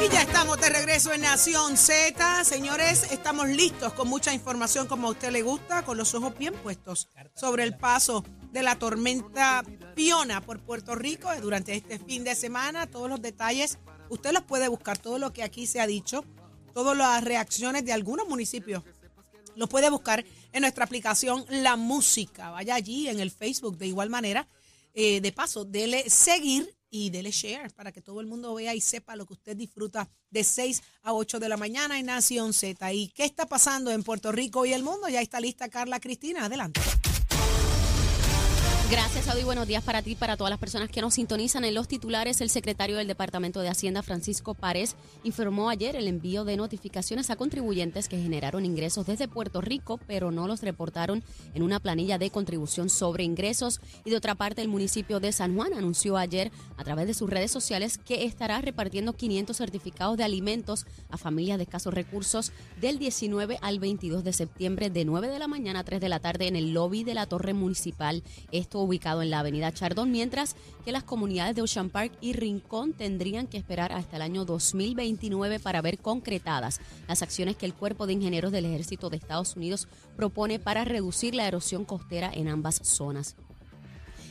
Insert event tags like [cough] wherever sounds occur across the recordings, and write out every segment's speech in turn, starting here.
Y ya estamos de regreso en Nación Z. Señores, estamos listos con mucha información como a usted le gusta, con los ojos bien puestos sobre el paso de la tormenta Piona por Puerto Rico eh, durante este fin de semana. Todos los detalles, usted los puede buscar, todo lo que aquí se ha dicho, todas las reacciones de algunos municipios. Los puede buscar en nuestra aplicación La Música. Vaya allí en el Facebook de igual manera. Eh, de paso, dele seguir y dele share para que todo el mundo vea y sepa lo que usted disfruta de 6 a 8 de la mañana en Nación Z. ¿Y qué está pasando en Puerto Rico y el mundo? Ya está lista Carla Cristina. Adelante. Gracias, Audi. Buenos días para ti, para todas las personas que nos sintonizan. En los titulares, el secretario del Departamento de Hacienda, Francisco Párez, informó ayer el envío de notificaciones a contribuyentes que generaron ingresos desde Puerto Rico, pero no los reportaron en una planilla de contribución sobre ingresos. Y de otra parte, el municipio de San Juan anunció ayer a través de sus redes sociales que estará repartiendo 500 certificados de alimentos a familias de escasos recursos del 19 al 22 de septiembre de 9 de la mañana a 3 de la tarde en el lobby de la Torre Municipal. Esto ubicado en la avenida Chardón, mientras que las comunidades de Ocean Park y Rincón tendrían que esperar hasta el año 2029 para ver concretadas las acciones que el Cuerpo de Ingenieros del Ejército de Estados Unidos propone para reducir la erosión costera en ambas zonas.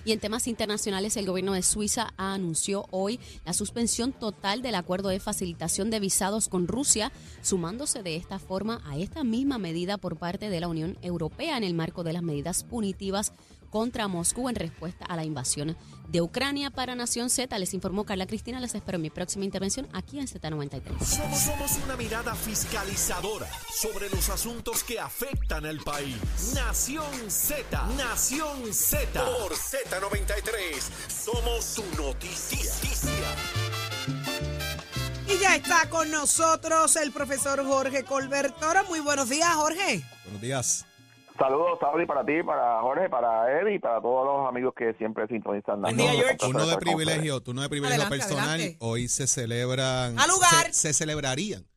Y en temas internacionales, el gobierno de Suiza anunció hoy la suspensión total del acuerdo de facilitación de visados con Rusia, sumándose de esta forma a esta misma medida por parte de la Unión Europea en el marco de las medidas punitivas contra Moscú en respuesta a la invasión de Ucrania. Para Nación Z, les informó Carla Cristina. Les espero en mi próxima intervención aquí en Z93. Somos, somos una mirada fiscalizadora sobre los asuntos que afectan al país. Nación Z, Nación Z. Por Z93, somos su noticia. Y ya está con nosotros el profesor Jorge Colbertora. Muy buenos días, Jorge. Buenos días. Saludos, Saudi, para ti, para Jorge, para Eddie y para todos los amigos que siempre sintonizan. Buen día, George. Turno de privilegio, turno de privilegio Adelante, personal. adelante. Hoy se celebran. ¡Al lugar! Se, se celebrarían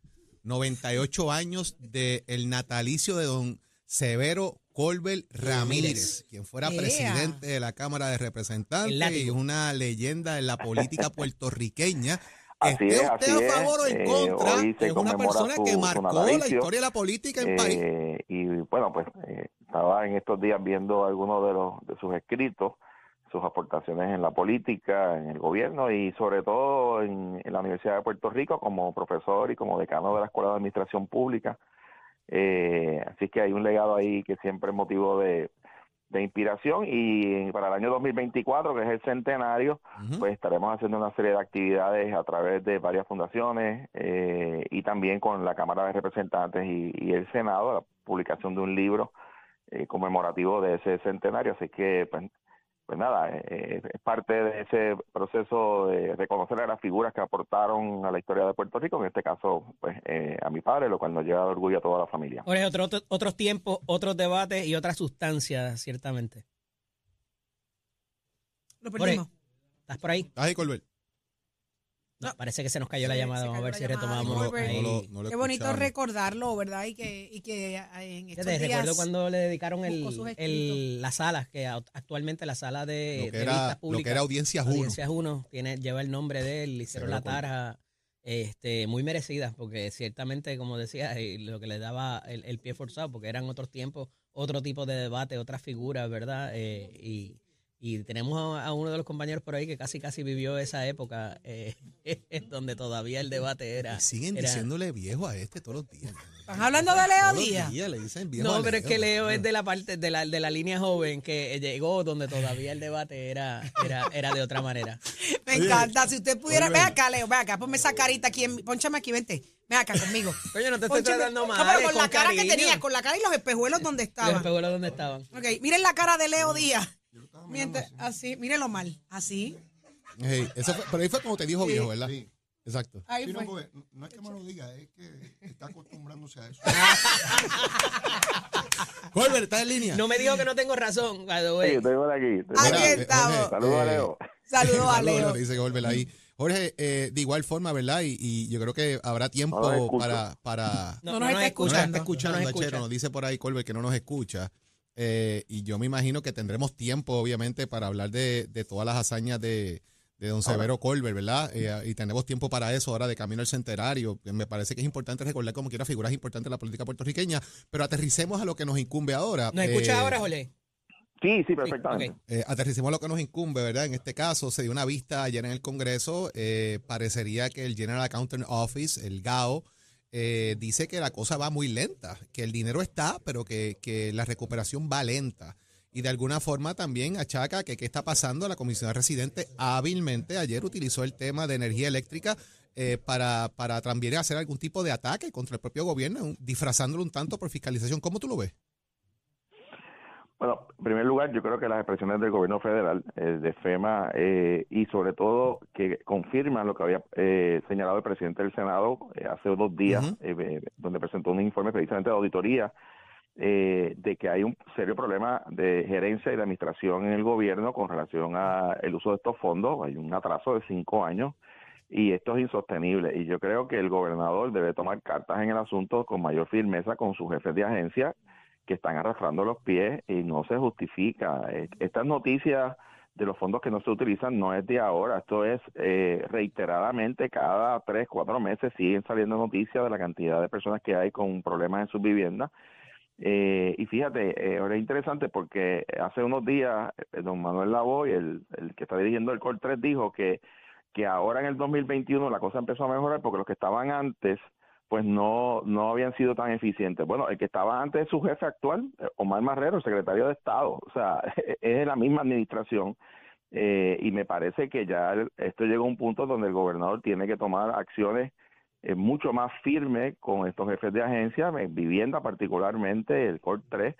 98 años del natalicio de don Severo Colbert Ramírez, quien fuera Yeah. presidente de la Cámara de Representantes El y una leyenda en la política puertorriqueña. Así Esté es, usted así a favor o es. en Eh, contra, se es una persona su- que marcó la historia de la política en. Eh, y bueno, pues eh, estaba en estos días viendo algunos de, los, de sus escritos, sus aportaciones en la política, en el gobierno y sobre todo en, en la Universidad de Puerto Rico como profesor y como decano de la Escuela de Administración Pública. Eh, así que hay un legado ahí que siempre es motivo de, de inspiración y para el año 2024, que es el centenario, pues estaremos haciendo una serie de actividades a través de varias fundaciones eh, y también con la Cámara de Representantes y, y el Senado, la publicación de un libro eh, conmemorativo de ese centenario. Así que, pues, pues nada, eh, es parte de ese proceso de reconocer a las figuras que aportaron a la historia de Puerto Rico, en este caso, pues eh, a mi padre, lo cual nos lleva de orgullo a toda la familia. Jorge, otro- otro- otros tiempos, otros debates y otras sustancias, ciertamente. Lo perdimos. ¿Estás por ahí? Ay, Colbert. No, parece que se nos cayó la llamada. Vamos a ver si llamada. retomamos. No lo- ahí. no lo- no lo Qué bonito recordarlo, ¿verdad? Y que, y que eh, en estos días... recuerdo cuando le dedicaron el, el- las salas, que actualmente la sala de, Lo que de era- vistas lo que públicas, era Audiencias Uno. Audiencias Uno, tiene, lleva el nombre de él, le hicieron la tarja este, muy merecida, porque ciertamente, como decía, eh, lo que le daba el, el pie forzado, porque eran otros tiempos, otro tipo de debate, otras figuras, ¿verdad? Eh, y, y tenemos a, a uno de los compañeros por ahí que casi casi vivió esa época, eh, [laughs] donde todavía el debate era... Y siguen era- diciéndole viejo a este todos los días. ¿Están hablando de Leo Todos los Díaz? días le dicen viejo No, pero es que Leo es de la parte de la, de la línea joven que llegó donde todavía el debate era, era, era de otra manera. [laughs] Me Oye, encanta. Si usted pudiera... Ven acá, Leo, ven acá. Ponme esa carita aquí. En, ponchame aquí, vente. Ven acá conmigo. [laughs] Oye, no te estoy tratando mal. No, pero con la cara que tenía, con la cara y los espejuelos donde Los estaban. espejuelos donde estaban. Ok, miren la cara de Leo Díaz. Mientras- así, mírenlo mal. Así. Eso fue- pero ahí fue como te dijo Sí. viejo, ¿verdad? Exacto. Ahí Sí, no, porque no es que me lo diga, es que está acostumbrándose a eso. [laughs] Colbert, ¿estás en línea? No me dijo que no tengo razón, by the way. Sí, estoy por aquí. estoy Aquí eh, estamos. Saludos a eh, Leo. [laughs] Saludos a Leo. le dice Colbert ahí. Jorge, eh, de igual forma, ¿verdad? Y, y yo creo que habrá tiempo para, para... No nos está No nos escuchando. está escuchando, No nos escucha. nos dice por ahí Colbert que no nos escucha. Eh, y yo me imagino que tendremos tiempo, obviamente, para hablar de, de todas las hazañas de, de don Severo Colbert, ¿verdad? Eh, y tenemos tiempo para eso ahora de camino al centenario. Me parece que es importante recordar como quiera figuras importantes de la política puertorriqueña, pero aterricemos a lo que nos incumbe ahora. ¿Nos escuchas Eh, ahora, Jolé? Sí, sí, perfectamente. eh, aterricemos a lo que nos incumbe, ¿verdad? En este caso se dio una vista ayer en el Congreso. eh, parecería que el General Accountant Office, el GAO, eh, dice que la cosa va muy lenta, que el dinero está, pero que, que la recuperación va lenta. Y de alguna forma también achaca que qué está pasando. La comisión residente hábilmente ayer utilizó el tema de energía eléctrica eh, para, para también hacer algún tipo de ataque contra el propio gobierno, disfrazándolo un tanto por fiscalización. ¿Cómo tú lo ves? Bueno, en primer lugar, yo creo que las expresiones del gobierno federal, eh, de FEMA, eh, y sobre todo que confirman lo que había eh, señalado el presidente del Senado eh, hace dos días, eh, eh, donde presentó un informe precisamente de auditoría, eh, de que hay un serio problema de gerencia y de administración en el gobierno con relación al uso de estos fondos. Hay un atraso de cinco años y esto es insostenible. Y yo creo que el gobernador debe tomar cartas en el asunto con mayor firmeza con sus jefes de agencia que están arrastrando los pies y no se justifica. Estas noticias de los fondos que no se utilizan no es de ahora, esto es eh, reiteradamente cada tres, cuatro meses siguen saliendo noticias de la cantidad de personas que hay con problemas en sus viviendas. Eh, y fíjate, eh, ahora es interesante porque hace unos días eh, don Manuel Lavoy, el, el que está dirigiendo el COR 3, dijo que, que ahora en el 2021 la cosa empezó a mejorar porque los que estaban antes pues no, no habían sido tan eficientes. Bueno, el que estaba antes es su jefe actual, eh, Omar Marrero, secretario de Estado, o sea, [laughs] es la misma administración. Eh, y me parece que ya esto llega a un punto donde el gobernador tiene que tomar acciones eh, mucho más firmes con estos jefes de agencia, vivienda particularmente, el COR 3,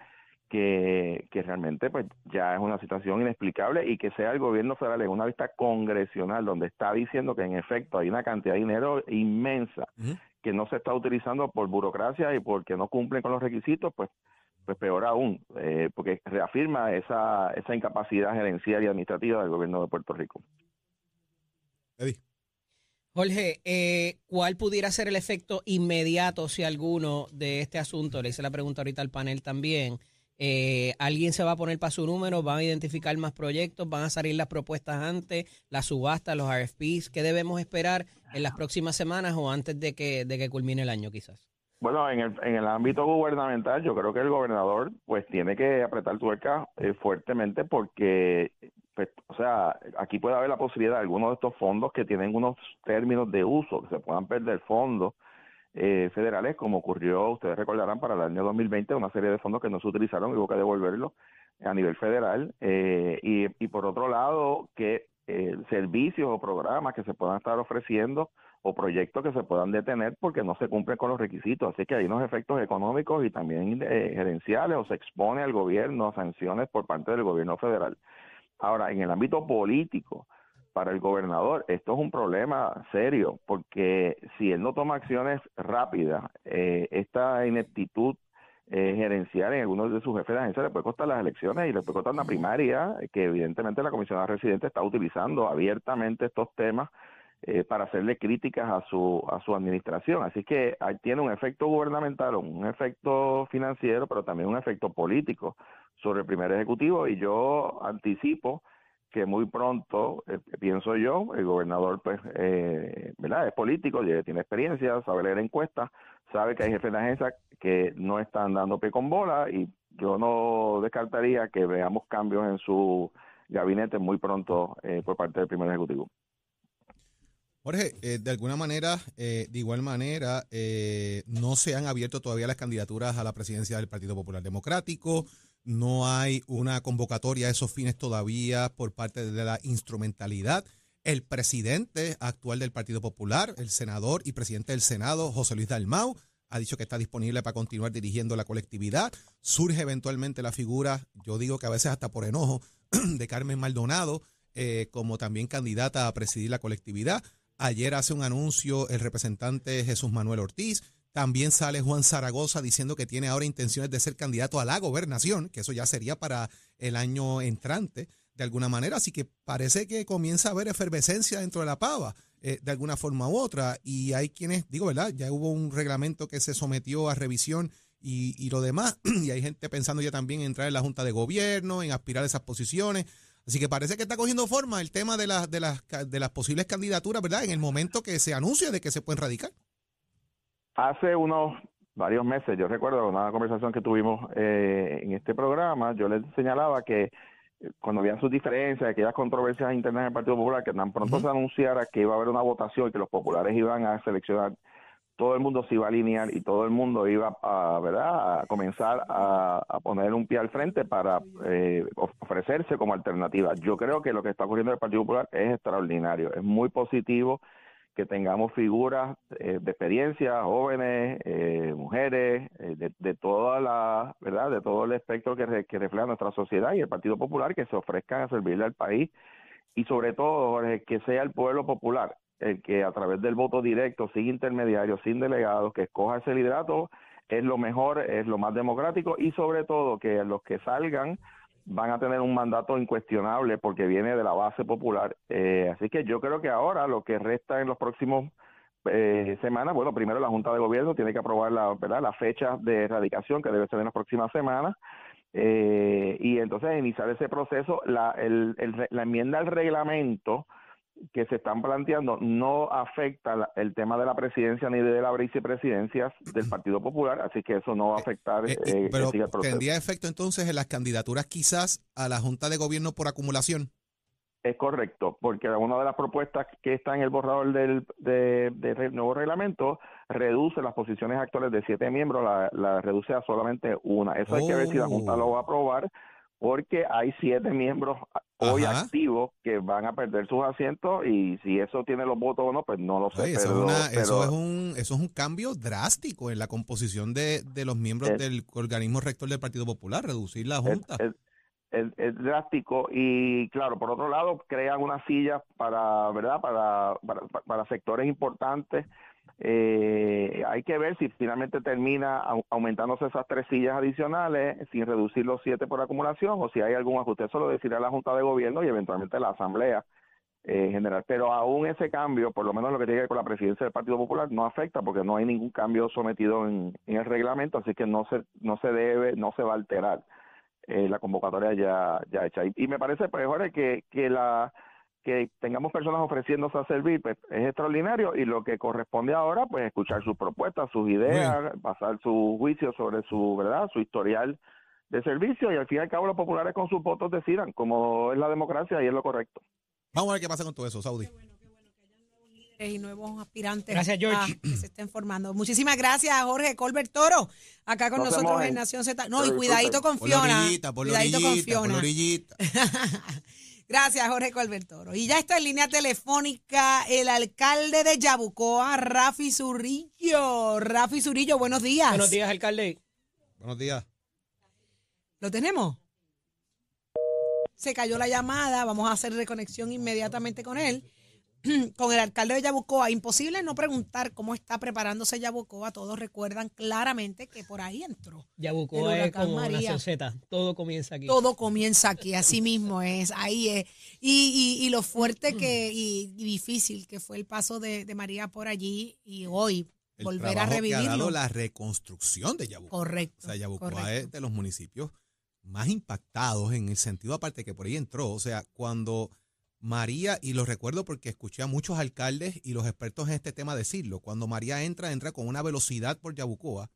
que, que realmente pues ya es una situación inexplicable y que sea el gobierno federal en una vista congresional donde está diciendo que en efecto hay una cantidad de dinero inmensa. Que no se está utilizando por burocracia y porque no cumplen con los requisitos, pues pues peor aún, eh, porque reafirma esa, esa incapacidad gerencial y administrativa del gobierno de Puerto Rico. Eddie. Jorge, eh, ¿cuál pudiera ser el efecto inmediato, si alguno, de este asunto? Le hice la pregunta ahorita al panel también. Eh, ¿Alguien se va a poner para su número? ¿Van a identificar más proyectos? ¿Van a salir las propuestas antes? ¿Las subastas, los RFPs? ¿Qué debemos esperar en las próximas semanas o antes de que, de que culmine el año quizás? Bueno, en el, en el ámbito gubernamental, yo creo que el gobernador pues tiene que apretar tuerca eh, fuertemente porque, pues, o sea, aquí puede haber la posibilidad de algunos de estos fondos que tienen unos términos de uso, que se puedan perder fondos eh, federales, como ocurrió, ustedes recordarán, para el año 2020, una serie de fondos que no se utilizaron y hubo que devolverlos a nivel federal. eh, y, y por otro lado, que eh, servicios o programas que se puedan estar ofreciendo o proyectos que se puedan detener porque no se cumplen con los requisitos. Así que hay unos efectos económicos y también eh, gerenciales o se expone al gobierno a sanciones por parte del gobierno federal. Ahora, en el ámbito político, para el gobernador, esto es un problema serio porque si él no toma acciones rápidas, eh, esta ineptitud eh, gerencial en algunos de sus jefes de agencia le puede costar las elecciones y le puede costar una primaria que evidentemente la comisionada residente está utilizando abiertamente estos temas eh, para hacerle críticas a su a su administración. Así que ahí tiene un efecto gubernamental, un efecto financiero, pero también un efecto político sobre el primer ejecutivo y yo anticipo que muy pronto, eh, pienso yo, el gobernador pues, eh, ¿verdad? Es político, tiene experiencia, sabe leer encuestas, sabe que hay jefes de agencia que no están dando pie con bola y yo no descartaría que veamos cambios en su gabinete muy pronto eh, por parte del primer ejecutivo. Jorge, eh, de alguna manera, eh, de igual manera, no se han abierto todavía las candidaturas a la presidencia del Partido Popular Democrático, no hay una convocatoria a esos fines todavía por parte de la instrumentalidad. El presidente actual del Partido Popular, el senador y presidente del Senado, José Luis Dalmau, ha dicho que está disponible para continuar dirigiendo la colectividad. Surge eventualmente la figura, yo digo que a veces hasta por enojo, [clears throat] de Carmen Maldonado eh, como también candidata a presidir la colectividad. Ayer hace un anuncio el representante Jesús Manuel Ortiz. También sale Juan Zaragoza diciendo que tiene ahora intenciones de ser candidato a la gobernación, que eso ya sería para el año entrante, de alguna manera. Así que parece que comienza a haber efervescencia dentro de la pava, eh, de alguna forma u otra. Y hay quienes, digo, ¿verdad? Ya hubo un reglamento que se sometió a revisión y, y lo demás. [clears throat] Y hay gente pensando ya también en entrar en la Junta de Gobierno, en aspirar a esas posiciones. Así que parece que está cogiendo forma el tema de, las de, las, de las posibles candidaturas, ¿verdad? En el momento que se anuncia de que se pueden radicar. Hace unos varios meses, yo recuerdo una conversación que tuvimos eh, en este programa, yo les señalaba que eh, cuando habían sus diferencias, aquellas controversias internas del Partido Popular, que tan pronto se anunciara que iba a haber una votación y que los populares iban a seleccionar, todo el mundo se iba a alinear y todo el mundo iba a, ¿verdad? a comenzar a, a poner un pie al frente para eh, of- ofrecerse como alternativa. Yo creo que lo que está ocurriendo en el Partido Popular es extraordinario, es muy positivo que tengamos figuras eh, de experiencia, jóvenes, eh, mujeres, eh, de, de toda la, ¿verdad? De todo el espectro que, re- que refleja nuestra sociedad y el Partido Popular que se ofrezcan a servirle al país y sobre todo, que sea el pueblo popular el que a través del voto directo, sin intermediarios, sin delegados, que escoja ese liderato, es lo mejor, es lo más democrático y sobre todo que los que salgan van a tener un mandato incuestionable porque viene de la base popular. Eh, así que yo creo que ahora lo que resta en los próximos eh, semanas, bueno, primero la Junta de Gobierno tiene que aprobar la, ¿verdad? la fecha de erradicación que debe ser en las próximas semanas. eh, y entonces iniciar ese proceso, la, el, el la enmienda al reglamento que se están planteando no afecta la- el tema de la presidencia ni de la vicepresidencia del Partido Popular, así que eso no va a afectar Eh, y- eh, que pero el tendría efecto entonces en las candidaturas quizás a la Junta de Gobierno por acumulación. Es correcto, porque una de las propuestas que está en el borrador del de, nuevo reglamento reduce las posiciones actuales de siete miembros, la, la reduce a solamente una. Eso hay que ver si la Junta Oh. lo va a aprobar, porque hay siete miembros hoy Ajá. activos que van a perder sus asientos y si eso tiene los votos o no, pues no lo sé. Eso, pero, es una- eso es un, eso es un cambio drástico en la composición de, de los miembros Es- del organismo rector del Partido Popular, reducir la Junta. es- es- drástico y claro por otro lado crean unas sillas para verdad para para, para sectores importantes Eh, hay que ver si finalmente termina au- aumentándose esas tres sillas adicionales sin reducir los siete por acumulación o si hay algún ajuste eso lo decidirá la Junta de Gobierno y eventualmente la Asamblea eh, general. Pero aún ese cambio, por lo menos lo que tiene que ver con la presidencia del Partido Popular, no afecta porque no hay ningún cambio sometido en, el reglamento, así que no se no se debe, no se va a alterar eh, la convocatoria ya ya hecha. Y, y me parece, pues, Jorge, que, que la que tengamos personas ofreciéndose a servir pues, es extraordinario y lo que corresponde ahora pues escuchar sus propuestas, sus ideas, pasar su juicio sobre su verdad, su historial de servicio y al fin y al cabo los populares con sus votos decidan como es la democracia y es lo correcto. Vamos a ver qué pasa con todo eso, Saudi. y nuevos aspirantes Gracias, George. a- que se estén formando. Muchísimas gracias, Jorge Colbert Toro, acá con No nosotros en Nación Z. No, y cuidadito con Por la Fiona. orillita, por la Cuidadito con por Fiona. la orillita. [laughs] Gracias, Jorge Colbert Toro. Y ya está en línea telefónica el alcalde de Yabucoa, Rafi Zurrillo. Rafi Zurrillo, buenos días. Buenos días, alcalde. Buenos días. ¿Lo tenemos? Se cayó la llamada, vamos a hacer reconexión inmediatamente con él. [clears throat] Con el alcalde de Yabucoa, imposible no preguntar cómo está preparándose Yabucoa. Todos recuerdan claramente que por ahí entró. Yabucoa es como María. Z. Todo comienza aquí. Todo comienza aquí, así mismo es, ahí es. Y, y, y lo fuerte que y, y difícil que fue el paso de, de María por allí y hoy El volver a trabajo que ha revivirlo. dado la reconstrucción de Yabucoa. Correcto. O sea, Yabucoa correcto. es de los municipios más impactados en el sentido, aparte que por ahí entró. O sea, cuando María, y lo recuerdo porque escuché a muchos alcaldes y los expertos en este tema decirlo, cuando María entra, entra con una velocidad por Yabucoa,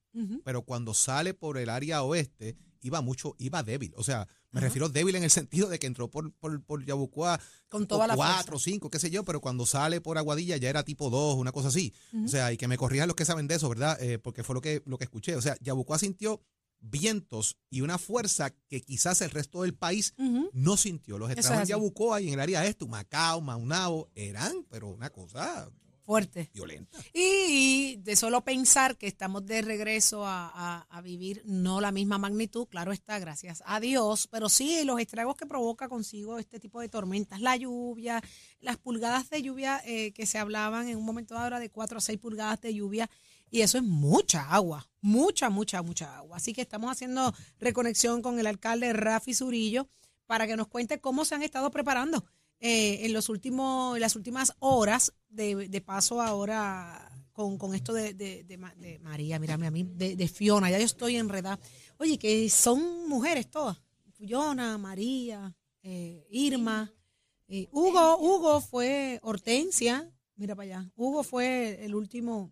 pero cuando sale por el área oeste, iba mucho, iba débil. O sea, me refiero débil en el sentido de que entró por, por, por Yabucoa Con toda la cuatro, fuerza. cinco, qué sé yo, pero cuando sale por Aguadilla ya era tipo dos, una cosa así. O sea, y que me corrijan los que saben de eso, ¿verdad? Eh, porque fue lo que, lo que escuché. O sea, Yabucoa sintió vientos y una fuerza que quizás el resto del país no sintió. Los estragos es en. Yabucoa y en el área este, Macao, Maunao, eran, pero una cosa Fuerte. violenta. Y de solo pensar que estamos de regreso a, a- a vivir no la misma magnitud, claro está, gracias a Dios, pero sí los estragos que provoca consigo este tipo de tormentas, la lluvia, las pulgadas de lluvia eh, que se hablaban en un momento ahora de 4 a 6 pulgadas de lluvia, y eso es mucha agua, mucha, mucha, mucha agua. Así que estamos haciendo reconexión con el alcalde Rafi Zurillo para que nos cuente cómo se han estado preparando eh, en los últimos, en las últimas horas de, de paso ahora con, con esto de, de- de Ma- de María, mírame a mí, de, de Fiona, ya yo estoy enredada. Oye, que son mujeres todas, Fiona, María, eh, Irma. eh, Hugo, Hugo fue Hortensia, mira para allá. Hugo fue el último.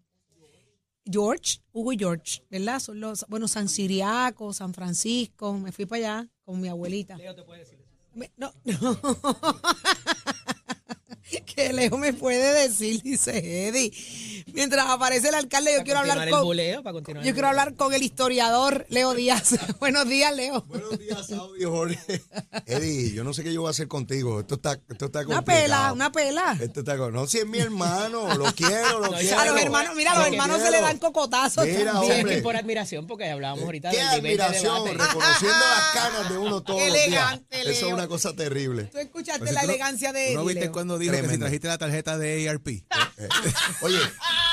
George, Hugo y George, ¿verdad? Son los, bueno, San Siriaco, San Francisco, me fui para allá con mi abuelita. Leo te puede decir no, [laughs] no. [laughs] que Leo me puede decir, dice Eddie. Mientras aparece el alcalde, yo Para quiero hablar con, buleo, para continuar yo quiero buleo. hablar con el historiador Leo Díaz. [laughs] Buenos días, Leo. Buenos días, Saudi Jorge. Eddie, yo no sé qué yo voy a hacer contigo. Esto está, esto está Una complicado. pela, una pela. Esto está con- No, si es mi hermano, lo [laughs] quiero, lo No, quiero. A los hermanos, mira, a los Lo hermanos se le dan cocotazos Mira, también. Sí, por admiración, porque hablábamos ahorita Qué del nivel de admiración, debate. reconociendo las [laughs] canas de uno todos los días. Elegante, Eso es Leo. una cosa terrible. Tú escuchaste Pues si la tú no- elegancia de ¿No Eddie, viste Leo? cuando dijo que si trajiste la tarjeta de ARP? Eh, Oye,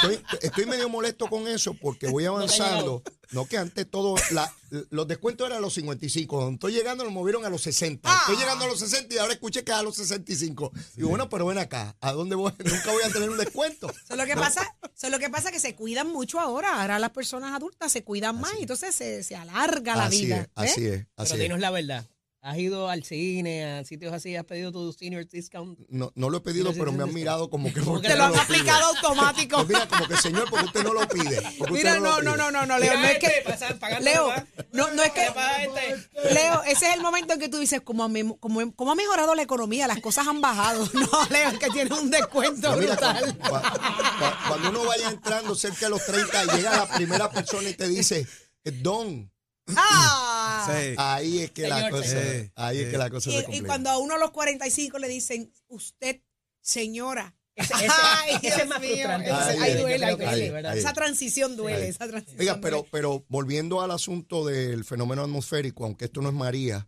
estoy, estoy medio molesto con eso porque voy avanzando. No, que antes todo, la- los descuentos eran a los 55. Cuando estoy llegando, lo movieron a los 60. Estoy llegando a los 60 y ahora escuché que es a los 65. Y bueno, pero ven acá, ¿a dónde voy? [laughs] Nunca voy a tener un descuento. Eso es lo que pasa, eso es lo que pasa que se cuidan mucho ahora. Ahora las personas adultas se cuidan más y entonces se, se alarga la Así vida. es, así ¿ves? es, así Pero es. dinos la verdad. ¿Has ido al cine, a sitios así, has pedido tu senior discount? No, no lo he pedido, pero me han mirado como que ¿por qué Te lo han aplicado automático. Pues mira, como que señor, porque usted no lo pide. Porque Mira, no, no, no, no, no, Leo, no es que Leo, no, no es que Leo, ese es el momento en que tú dices, como, ha mem- como, como ha mejorado la economía, las cosas han bajado. [laughs] No, Leo, es que tiene un descuento Pero mira, brutal. cu- cu- cu- cuando uno vaya entrando cerca de los 30 y llega la primera persona y te dice, eh, Don, Ah. Sí. ahí es que la cosa, ahí es que la cosa se Y, y complica. cuando a uno a los 45 le dicen, usted, señora. Ese- [laughs] ese- Ay, ese es más mío, frustrante. ese- Ahí duele. Esa transición duele, esa transición Oiga, pero, pero volviendo al asunto del fenómeno atmosférico, aunque esto no es María,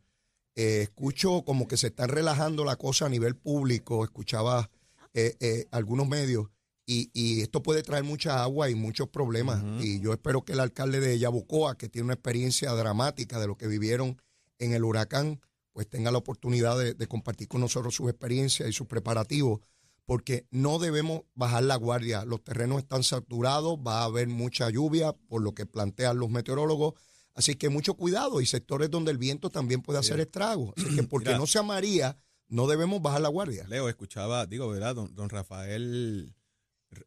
eh, escucho como que se están relajando la cosa a nivel público, escuchaba eh, eh, algunos medios, y, y esto puede traer mucha agua y muchos problemas. Y yo espero que el alcalde de Yabucoa, que tiene una experiencia dramática de lo que vivieron en el huracán, pues tenga la oportunidad de, de compartir con nosotros sus experiencias y sus preparativos, porque no debemos bajar la guardia. Los terrenos están saturados, va a haber mucha lluvia, por lo que plantean los meteorólogos. Así que mucho cuidado y sectores donde el viento también puede hacer estragos. Así que [clears throat] porque Mira. no sea María, no debemos bajar la guardia. Leo, escuchaba, digo, ¿verdad? Don, don Rafael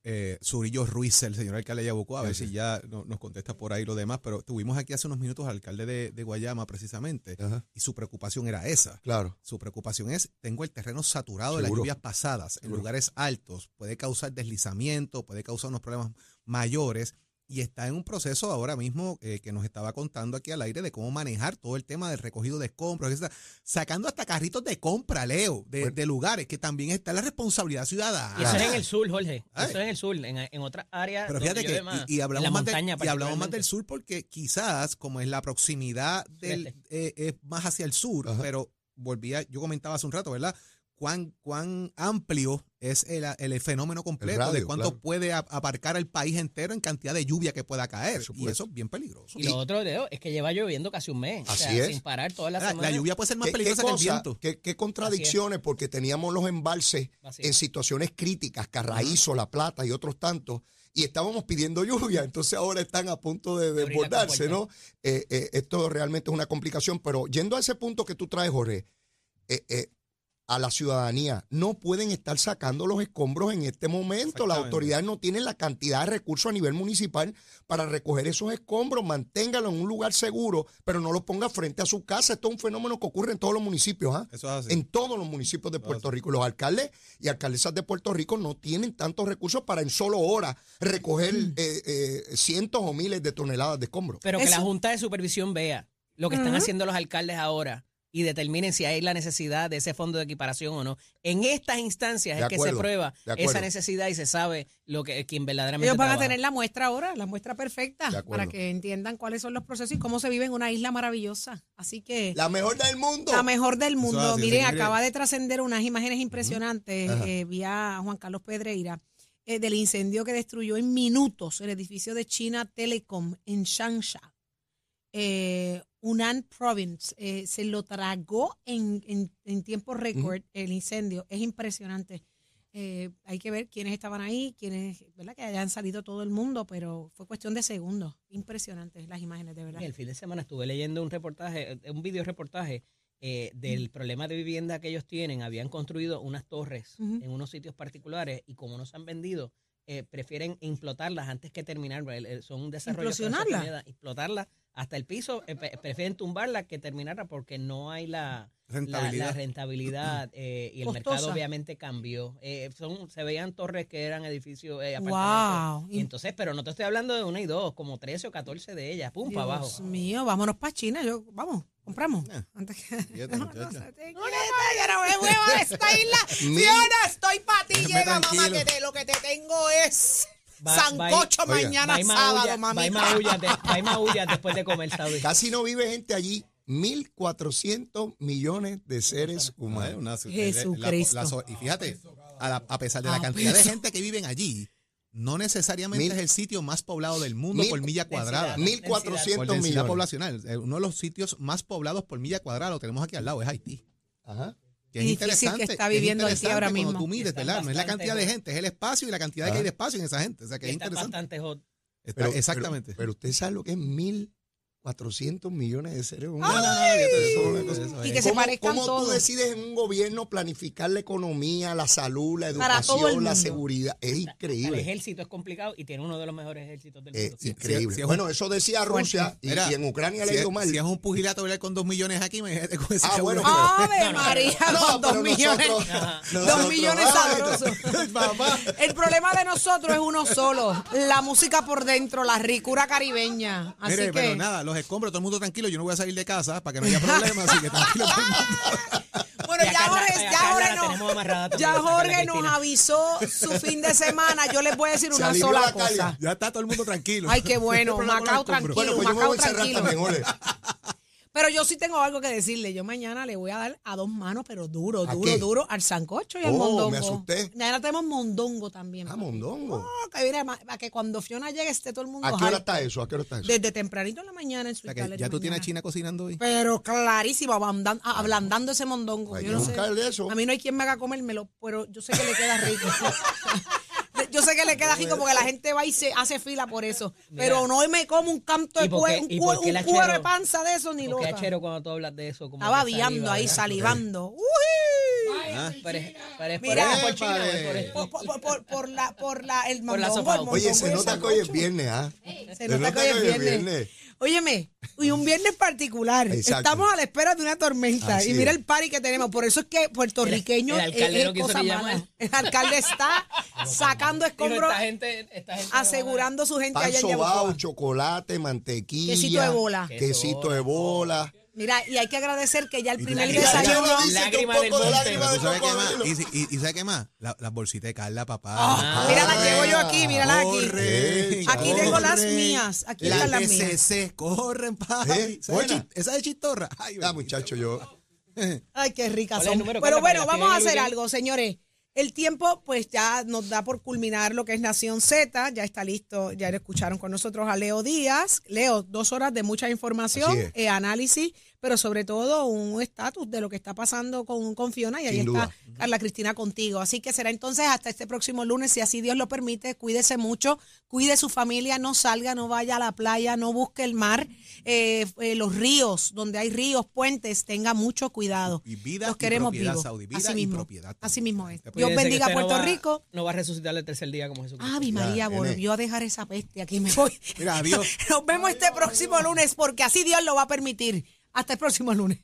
eh, Zurillo Ruiz, el señor alcalde de Yabucoa, a ver si ya no- nos contesta por ahí lo demás, pero tuvimos aquí hace unos minutos al alcalde de, de Guayama precisamente, Ajá. y su preocupación era esa. Claro. Su preocupación es, tengo el terreno saturado de las lluvias pasadas, en lugares altos, puede causar deslizamiento, puede causar unos problemas mayores, y está en un proceso ahora mismo eh, que nos estaba contando aquí al aire de cómo manejar todo el tema del recogido de escombros, etcétera. sacando hasta carritos de compra, Leo, de, Bueno. de lugares que también está la responsabilidad ciudadana. Y eso es en el sur, Jorge. Ay. Eso es en el sur. En, en otras áreas. Pero fíjate que, y, y hablamos más de- montaña y hablamos más del sur porque quizás, como es la proximidad del, eh, es más hacia el sur, Ajá. pero volvía, yo comentaba hace un rato, ¿verdad? Cuán, cuán amplio es el, el fenómeno completo radio, de cuánto claro. puede a- abarcar el país entero en cantidad de lluvia que pueda caer. Y eso es bien peligroso. Y lo otro, Leo, es que lleva lloviendo casi un mes. o Así sea, es. Sin parar toda la la, semana. la lluvia puede ser más ¿Qué- qué peligrosa que el viento. ¿Qué, qué contradicciones? Porque teníamos los embalses en situaciones críticas, Carraízo, La Plata y otros tantos, y estábamos pidiendo lluvia, entonces ahora están a punto de desbordarse, ¿no? Eh, eh, esto realmente es una complicación, pero yendo a ese punto que tú traes, Jorge, eh, eh, a la ciudadanía, no pueden estar sacando los escombros en este momento. Las autoridades no tienen la cantidad de recursos a nivel municipal para recoger esos escombros, manténgalo en un lugar seguro, pero no lo ponga frente a su casa. Esto es un fenómeno que ocurre en todos los municipios, ¿ah? Eso es así. en todos los municipios de Puerto Rico. Los alcaldes y alcaldesas de Puerto Rico no tienen tantos recursos para en solo horas recoger eh, eh, cientos o miles de toneladas de escombros. Pero que la Junta de Supervisión vea lo que están haciendo los alcaldes ahora y determinen si hay la necesidad de ese fondo de equiparación o no. En estas instancias De es que se prueba esa necesidad y se sabe lo que quien verdaderamente Ellos van a tener la muestra ahora, la muestra perfecta, para que entiendan cuáles son los procesos y cómo se vive en una isla maravillosa. Así que La mejor del mundo. la mejor del mundo. así, Miren, acaba de trascender unas imágenes impresionantes eh, vía Juan Carlos Pedreira eh, del incendio que destruyó en minutos el edificio de China Telecom en Changsha. Eh, Hunan Province eh, se lo tragó en, en, en tiempo récord el incendio. Es impresionante. Eh, hay que ver quiénes estaban ahí, quiénes, ¿verdad? Que hayan salido todo el mundo, pero fue cuestión de segundos. Impresionantes las imágenes, de verdad. El fin de semana estuve leyendo un reportaje, un video reportaje eh, del problema de vivienda que ellos tienen, habían construido unas torres en unos sitios particulares y como no se han vendido, eh, prefieren implotarlas antes que terminar. Son un desarrollo ¿Implosionarlas? explotarlas hasta el piso, eh, prefieren tumbarla que terminarla porque no hay la la- Rentabilidad. La, rentabilidad eh, y el Costosa. mercado obviamente cambió. Eh, son, se veían torres que eran edificios, eh, apartamentos. Wow. Y Entonces, pero no te estoy hablando de una y dos, como 13 o 14 de ellas, pum, para abajo. Dios mío, vámonos para China. Yo, vamos, compramos. Eh, Antes que. [laughs] fíjate, No, no muchacha. se te quieta, yo no me muevo de esta isla. [laughs] Fiona, estoy para ti. Llega, mamá, que te- lo que te tengo es Va- sancocho mañana sábado, maulla- va y mamita. maulla de- [laughs] va y maulla después de comer. Casi no vive gente allí. 1.400 millones de seres humanos. una- Jesucristo. la- la so- y fíjate, a, la- a pesar de la Ah, cantidad de pues. gente que viven allí, no necesariamente Mil- es el sitio más poblado del mundo Mil- por milla cuadrada. Densidad. 1.400 Por densidad millones. poblacional. Eh, Uno de los sitios más poblados por milla cuadrada lo tenemos aquí al lado, es Haití. Ajá. Que es difícil que interesante. está es viviendo interesante ahora mismo. tú mides, Están ¿verdad? No es la cantidad de gente, es el espacio y la cantidad que hay de espacio en esa gente. O sea, que es Está interesante. bastante hot. Está- Pero- exactamente. Pero, pero usted sabe lo que es 1.400 millones de seres No, humanos. no, no, eso Y que se ¿Cómo, parezcan cómo tú todos. decides en un gobierno planificar la economía, la salud, la el educación, la seguridad? Es El increíble. ejército es complicado y tiene uno de los mejores ejércitos del Es mundo. increíble. si es un- bueno, eso decía Rusia y, Mira, y en Ucrania le ha ido mal. si es un pugilato ¿verdad? con dos millones aquí, imagínate con ese Ah, bueno, Ave [laughs] María, No, con dos millones. Dos millones ay, sabrosos. [laughs] El problema de nosotros es uno solo. La música por dentro, la ricura caribeña. Así Mire, que. pero nada, los escombros, todo el mundo tranquilo. Yo no voy a salir de casa para que no haya [laughs] problemas, así que tranquilo todo el mundo. Bueno, ya Carla- Jorge, ya Jorge no- ya Jorge nos avisó su fin de semana. Yo les voy a decir una sola cosa. Ya está todo el mundo tranquilo. Ay, qué bueno, Macao tranquilo. Bueno, pues Macao tranquilo. también. Pero yo sí tengo algo que decirle. Yo mañana le voy a dar a dos manos, pero duro, ¿A duro, qué? duro, al sancocho y al Oh, mondongo. me asusté. Mañana tenemos mondongo también. Ah, mondongo. Oh, que ma- para que cuando Fiona llegue esté todo el mundo ¿A qué hora está eso? ¿A qué hora está eso? Desde tempranito en la mañana en su O sea, que Italia ya tú tienes a. China cocinando hoy. Pero clarísimo, ablandan- a- ablandando ese mondongo. Hay Yo que no sé. buscarle eso. A mí no hay quien me haga comérmelo, pero yo sé que le queda rico. [laughs] yo sé que le queda rico porque la gente va y se hace fila por eso. Pero no me como un canto de ¿Y por qué- cue- un, y cue- por qué un cuero de panza de eso ni Porque loca. Achero cuando tú hablas de eso, como Estaba viando ahí, salivando. Uy. Ah, por la, por la, el mondongo, Oye, se nota que hoy es viernes, ¿ah? Se nota que hoy es viernes. Óyeme, y un viernes particular. Exacto. Estamos a la espera de una tormenta. Así y mira es. el party que tenemos. Por eso es que puertorriqueño El- el alcalde es, no cosa mala. llamar. El alcalde está [laughs] sacando escombros, esta gente, esta gente asegurando su gente Pan allá en sobao, chocolate, mantequilla. Quesito de bola. Quesito de bola. Mira, y hay que agradecer que ya el primer Lágrima- desayuno... Lágrima- del monte. ¿Y, si- y- y sabes qué más? La- las bolsitas de Carla, papá. Ah, mira, las llevo yo aquí, míralas aquí. Corre, Aquí tengo las mías, aquí las están las de mías. CC, corren, papi. ¿Eh? ¿Sabes Buena. chi- Esa de chistorra. Ay, Ah, muchacho, yo. Ay, qué ricas ¿Cuál es son. Pero bueno, vamos a hacer algo, señores. El tiempo, pues ya nos da por culminar lo que es Nación Z. Ya está listo, ya lo escucharon con nosotros a Leo Díaz. Leo, dos horas de mucha información, eh, análisis, pero sobre todo un estatus de lo que está pasando con, con Fiona. Y ahí Sin está duda. Carla Cristina contigo. Así que será entonces hasta este próximo lunes, si así Dios lo permite. Cuídese mucho, cuide su familia, no salga, no vaya a la playa, no busque el mar, eh, eh, los ríos, donde hay ríos, puentes, tenga mucho cuidado. Y vida Los y queremos propiedad, vivos. Saudi, vida así y mismo, propiedad así mismo es. Dios Cuídense bendiga a no Puerto va- Rico. No va a resucitar el tercer día como Jesucristo. Ave María, nene. volvió a dejar esa peste. Aquí me voy. Mira, adiós. [laughs] Nos vemos este próximo lunes porque así Dios lo va a permitir. Hasta el próximo lunes.